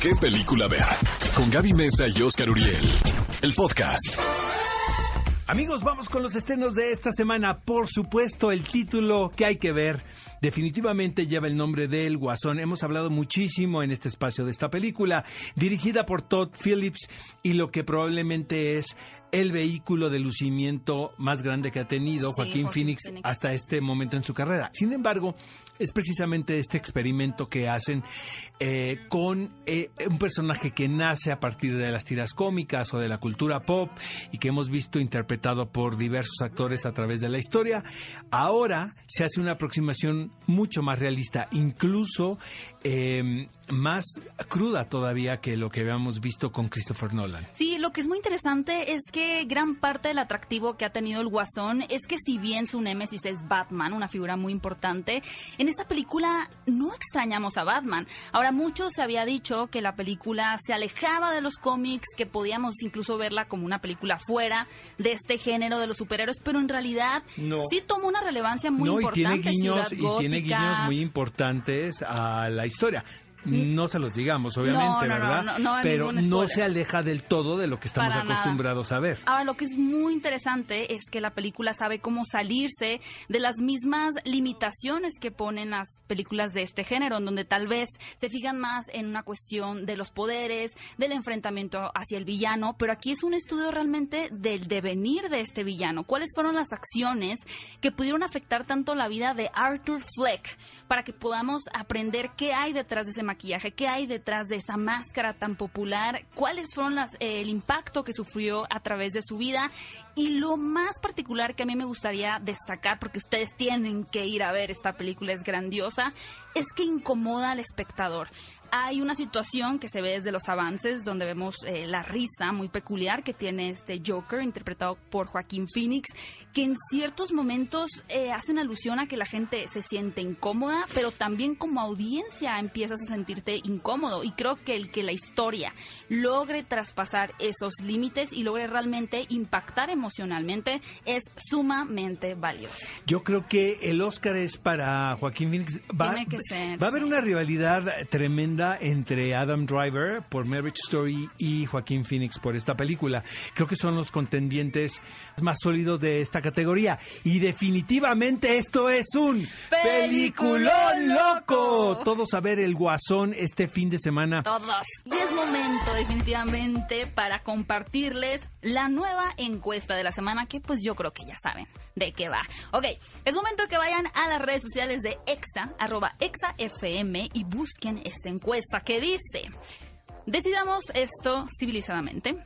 qué película ver. Con Gaby Mesa y Oscar Uriel. El podcast. Amigos, vamos con los estrenos de esta semana. Por supuesto, el título que hay que ver definitivamente lleva el nombre de El Guasón. Hemos hablado muchísimo en este espacio de esta película, dirigida por Todd Phillips y lo que probablemente es el vehículo de lucimiento más grande que ha tenido Joaquín, Phoenix, hasta este momento en su carrera. Sin embargo, es precisamente este experimento que hacen eh, con eh, un personaje que nace a partir de las tiras cómicas o de la cultura pop y que hemos visto interpretado por diversos actores a través de la historia. Ahora se hace una aproximación mucho más realista, incluso eh, más cruda todavía que lo que habíamos visto con Christopher Nolan. Sí, lo que es muy interesante es que gran parte del atractivo que ha tenido el Guasón es que si bien su némesis es Batman, una figura muy importante, en esta película no extrañamos a Batman. Ahora, muchos se había dicho que la película se alejaba de los cómics, que podíamos incluso verla como una película fuera de este género de los superhéroes, pero en realidad sí toma una relevancia muy importante. Y tiene guiños, y tiene guiños muy importantes a la historia no se los digamos, obviamente, ¿verdad? Pero no se aleja del todo de lo que estamos acostumbrados a ver. Ahora, lo que es muy interesante es que la película sabe cómo salirse de las mismas limitaciones que ponen las películas de este género, en donde tal vez se fijan más en una cuestión de los poderes, del enfrentamiento hacia el villano, pero aquí es un estudio realmente del devenir de este villano. ¿Cuáles fueron las acciones que pudieron afectar tanto la vida de Arthur Fleck para que podamos aprender qué hay detrás de ese qué hay detrás de esa máscara tan popular, cuáles fueron eh, el impacto que sufrió a través de su vida y lo más particular que a mí me gustaría destacar, porque ustedes tienen que ir a ver esta película, es grandiosa, es que incomoda al espectador. Hay una situación que se ve desde los avances donde vemos eh, la risa muy peculiar que tiene este Joker interpretado por Joaquín Phoenix, que en ciertos momentos eh, hacen alusión a que la gente se siente incómoda, pero también como audiencia empiezas a sentirte incómodo. Y creo que el que la historia logre traspasar esos límites y logre realmente impactar emocionalmente es sumamente valioso. Yo creo que el Oscar es para Joaquín Phoenix. Va, va a haber una rivalidad tremenda entre Adam Driver por Marriage Story y Joaquín Phoenix por esta película. Creo que son los contendientes más sólidos de esta categoría. Y definitivamente esto es un peliculón loco. Todos a ver el guasón este fin de semana. Todos. Y es momento definitivamente para compartirles la nueva encuesta de la semana que pues yo creo que ya saben de qué va. Ok, es momento que vayan a las redes sociales de EXA, arroba EXAFM y busquen esta encuesta que dice, decidamos esto civilizadamente.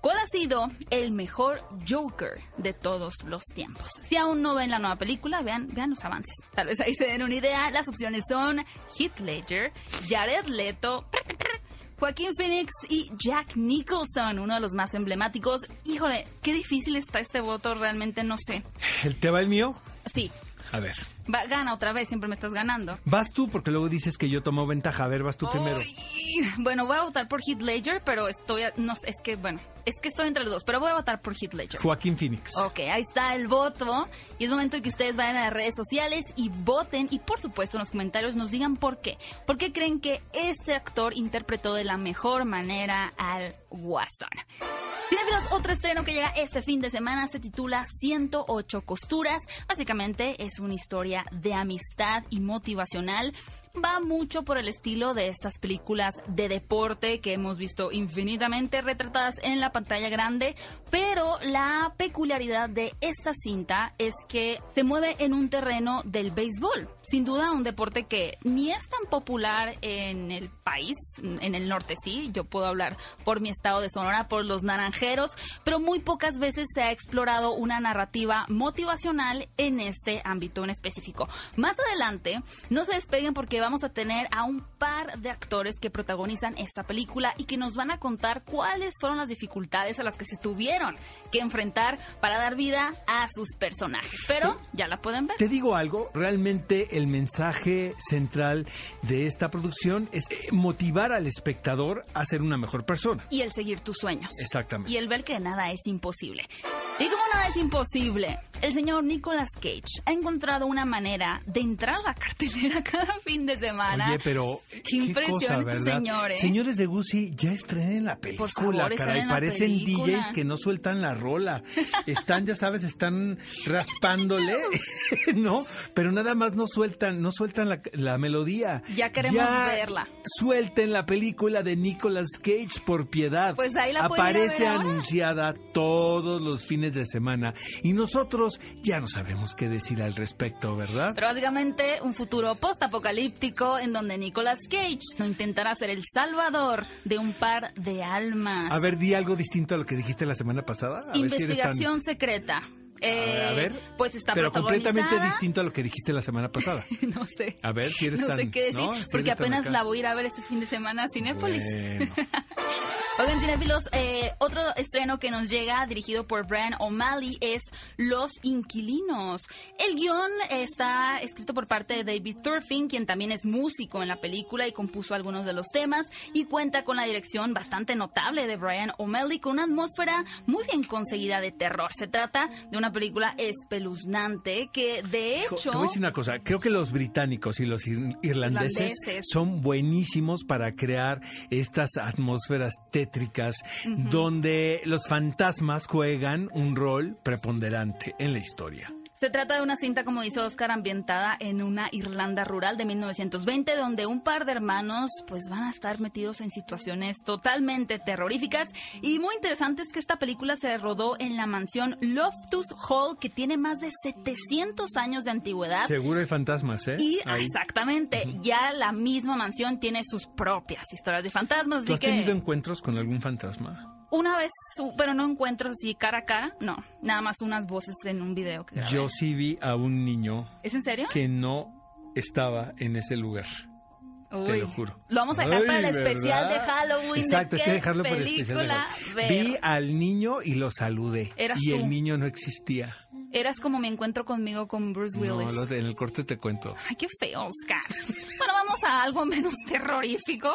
¿Cuál ha sido el mejor Joker de todos los tiempos? Si aún no ven la nueva película, vean, vean los avances. Tal vez ahí se den una idea. Las opciones son Heath Ledger, Jared Leto, Joaquín Phoenix y Jack Nicholson, uno de los más emblemáticos. Híjole, qué difícil está este voto, realmente no sé. ¿El te va el mío? Sí. A ver. Va, gana otra vez, siempre me estás ganando. Vas tú, porque luego dices que yo tomo ventaja. A ver, vas tú primero. Bueno, voy a votar por Heath Ledger, pero estoy. No sé, es que, bueno, es que estoy entre los dos, pero voy a votar por Heath Ledger. Joaquín Phoenix. Ok, ahí está el voto. Y es momento de que ustedes vayan a las redes sociales y voten. Y por supuesto, en los comentarios nos digan por qué. ¿Por qué creen que este actor interpretó de la mejor manera al Watson? Cinefilos, otro estreno que llega este fin de semana se titula 108 costuras. Básicamente es una historia de amistad y motivacional va mucho por el estilo de estas películas de deporte que hemos visto infinitamente retratadas en la pantalla grande, pero la peculiaridad de esta cinta es que se mueve en un terreno del béisbol. Sin duda un deporte que ni es tan popular en el país, en el norte sí, yo puedo hablar por mi estado de Sonora, por los naranjeros, pero muy pocas veces se ha explorado una narrativa motivacional en este ámbito en específico. Más adelante, no se despeguen porque vamos a tener a un par de actores que protagonizan esta película y que nos van a contar cuáles fueron las dificultades a las que se tuvieron que enfrentar para dar vida a sus personajes. Pero ya la pueden ver. Te digo algo, realmente el mensaje central de esta producción es eh, motivar al espectador a ser una mejor persona. Y el seguir tus sueños. Exactamente. Y el ver que nada es imposible. Y como nada es imposible, el señor Nicolas Cage ha encontrado una manera de entrar a la cartelera cada fin de semana. Oye, pero Qué qué impresión cosa, este ¿eh? Señores de Gucci, ya estrenen la película, favor, caray. la Parecen película. DJs que no sueltan la rola. Están, ya sabes, están raspándole, ¿no? Pero nada más no sueltan, no sueltan la, la melodía. Ya queremos verla. Suelten la película de Nicolas Cage por piedad. Pues ahí la Aparece ver ahora. anunciada todos los fines de semana. Y nosotros ya no sabemos qué decir al respecto, ¿verdad? Pero básicamente un futuro post-apocalíptico en donde Nicolas Cage no intentará ser el salvador de un par de almas. A ver, di algo distinto a lo que dijiste la semana pasada. A ver si eres tan- Investigación secreta. Eh, A ver, pues está pero completamente distinto a lo que dijiste la semana pasada. no sé. A ver si eres no tan... sé qué decir, ¿no? Si porque apenas la voy a ir a ver este fin de semana a Cinépolis. Bueno. Oigan, cinéfilos, eh, otro estreno que nos llega, dirigido por Brian O'Malley, es Los Inquilinos. El guion está escrito por parte de David Thorfinn, quien también es músico en la película y compuso algunos de los temas, y cuenta con la dirección bastante notable de Brian O'Malley, con una atmósfera muy bien conseguida de terror. Se trata de una película espeluznante que, de Hijo, hecho... Te voy a decir una cosa, creo que los británicos y los ir- irlandeses, Irlandeses. son buenísimos para crear estas atmósferas tétricas donde los fantasmas juegan un rol preponderante en la historia. Se trata de una cinta, como dice Oscar, ambientada en una Irlanda rural de 1920, donde un par de hermanos pues van a estar metidos en situaciones totalmente terroríficas. Y muy interesante es que esta película se rodó en la mansión Loftus Hall, que tiene más de 700 años de antigüedad. Seguro hay fantasmas, ¿eh? Y Ahí. exactamente, ya la misma mansión tiene sus propias historias de fantasmas. ¿Tú Así has que tenido encuentros con algún fantasma? Una vez, su- pero no encuentros así cara a cara, no, nada más unas voces en un video que grabé. Yo sí vi a un niño ¿Es en serio? que no estaba en ese lugar. Te Uy. lo juro. Lo vamos a dejar Ay, para el ¿verdad? especial de Halloween. Exacto, de hay qué que dejarlo para el especial de película. Vi al niño y lo saludé. Eras y tú. el niño no existía. Eras como mi encuentro conmigo con Bruce Willis. No, en el corte te cuento. Ay, qué feo, Oscar. Bueno, vamos a algo menos terrorífico.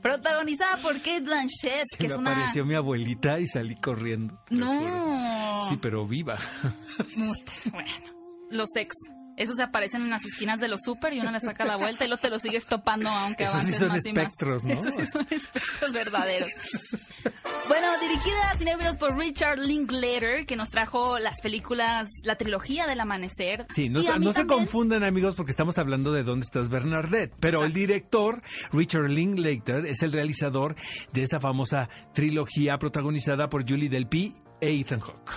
Protagonizada por Kate Blanchett, Se que me es una... apareció mi abuelita y salí corriendo. No. Sí, pero viva. Bueno, los ex. Esos se aparecen en las esquinas de los súper y uno le saca la vuelta y luego te lo sigues topando aunque Esos sí avances son más y más. espectros, ¿no? Esos sí son espectros verdaderos. Bueno, dirigida a cinéfilos por Richard Linklater, que nos trajo las películas, la trilogía del amanecer. Sí, no, no se confundan amigos porque estamos hablando de dónde estás Bernadette, pero el director Richard Linklater es el realizador de esa famosa trilogía protagonizada por Julie Delpy e Ethan Hawke.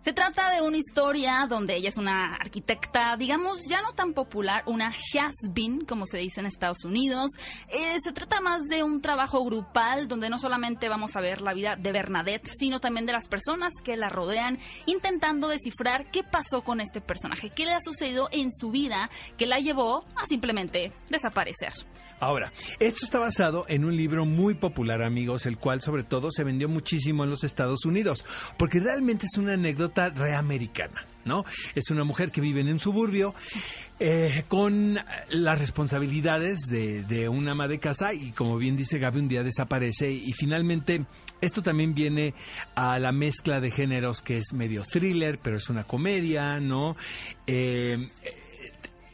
Se trata de una historia donde ella es una arquitecta, digamos, ya no tan popular, una has-been, como se dice en Estados Unidos. Eh, se trata más de un trabajo grupal donde no solamente vamos a ver la vida de Bernadette, sino también de las personas que la rodean, intentando descifrar qué pasó con este personaje, qué le ha sucedido en su vida que la llevó a simplemente desaparecer. Ahora, esto está basado en un libro muy popular, amigos, el cual sobre todo se vendió muchísimo en los Estados Unidos, porque realmente es una anécdota reamericana, ¿no? Es una mujer que vive en un suburbio eh, con las responsabilidades de, de una ama de casa y como bien dice Gaby, un día desaparece y finalmente esto también viene a la mezcla de géneros que es medio thriller, pero es una comedia, ¿no? Eh,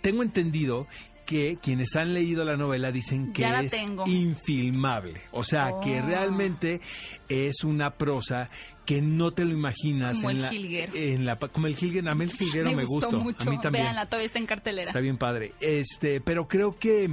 tengo entendido que quienes han leído la novela dicen que es tengo. infilmable. O sea, que Oh. realmente es una prosa que no te lo imaginas Como en el la, en la como el Jilguero, a mí el Jilguero me, gustó gustó, mucho. a mí también. Véanla, todavía está en cartelera. Está bien padre. Este, pero creo que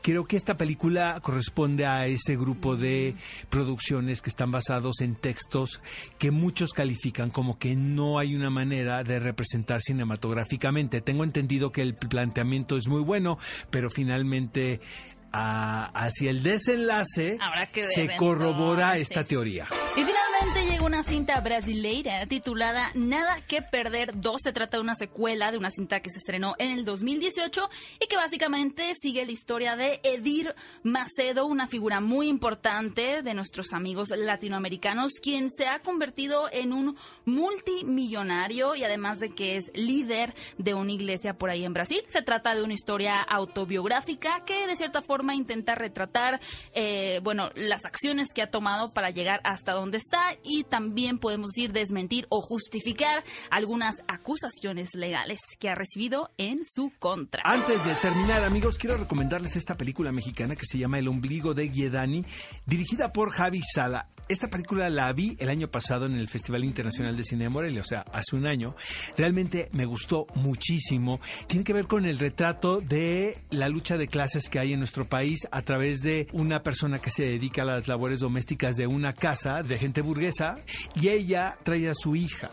creo que esta película corresponde a ese grupo de producciones que están basados en textos que muchos califican como que no hay una manera de representar cinematográficamente. Tengo entendido que el planteamiento es muy bueno, pero finalmente a- hacia el desenlace se corrobora entonces. esta teoría. Y finalmente llega una cinta brasileira titulada Nada que Perder 2. Se trata de una secuela de una cinta que se estrenó en el 2018 y que básicamente sigue la historia de Edir Macedo, una figura muy importante de nuestros amigos latinoamericanos, quien se ha convertido en un multimillonario y además de que es líder de una iglesia por ahí en Brasil. Se trata de una historia autobiográfica que de cierta forma intenta retratar, eh, bueno, las acciones que ha tomado para llegar hasta donde está y también podemos decir desmentir o justificar algunas acusaciones legales que ha recibido en su contra. Antes de terminar, amigos, quiero recomendarles esta película mexicana que se llama El ombligo de Guiedani, dirigida por Javi Sala. Esta película la vi el año pasado en el Festival Internacional de Cine de Morelia, o sea, hace un año. Realmente me gustó muchísimo. Tiene que ver con el retrato de la lucha de clases que hay en nuestro país a través de una persona que se dedica a las labores domésticas de una casa de gente burguesa y ella trae a su hija.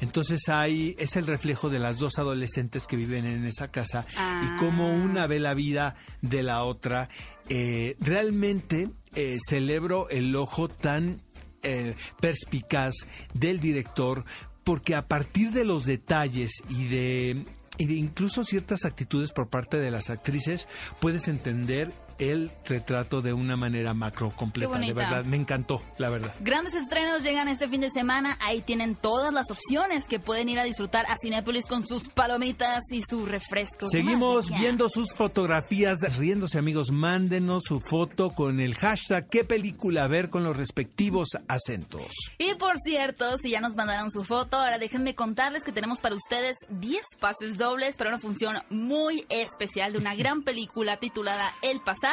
Entonces ahí es el reflejo de las dos adolescentes que viven en esa casa y cómo una ve la vida de la otra. Eh, realmente eh, celebro el ojo tan eh, perspicaz del director porque a partir de los detalles y de, y de incluso ciertas actitudes por parte de las actrices puedes entender el retrato de una manera macro completa. De verdad, me encantó, la verdad. Grandes estrenos llegan este fin de semana. Ahí tienen todas las opciones que pueden ir a disfrutar a Cinépolis con sus palomitas y su refresco. Seguimos viendo sus fotografías, riéndose amigos. Mándenos su foto con el hashtag qué película ver con los respectivos acentos. Y por cierto, si ya nos mandaron su foto, ahora déjenme contarles que tenemos para ustedes 10 pases dobles para una función muy especial de una gran película titulada El Pasado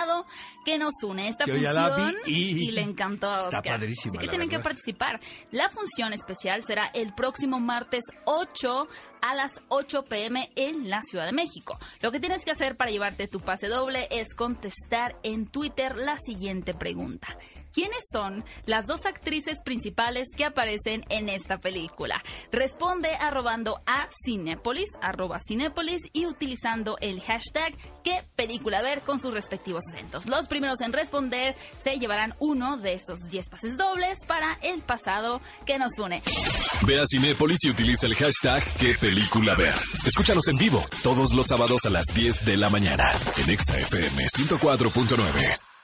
que nos une esta función y, le encantó a Está padrísima. que tienen que participar. La función especial será el próximo martes 8 a las 8 pm en la Ciudad de México. Lo que tienes que hacer para llevarte tu pase doble es contestar en Twitter la siguiente pregunta. ¿Quiénes son las dos actrices principales que aparecen en esta película? Responde arrobando a Cinépolis, arroba Cinépolis y utilizando el hashtag qué película ver con sus respectivos acentos. Los primeros en responder se llevarán uno de estos 10 pases dobles para el pasado que nos une. Ve a Cinépolis y utiliza el hashtag qué película ver. Escúchanos en vivo todos los sábados a las 10 de la mañana en ExaFM 104.9.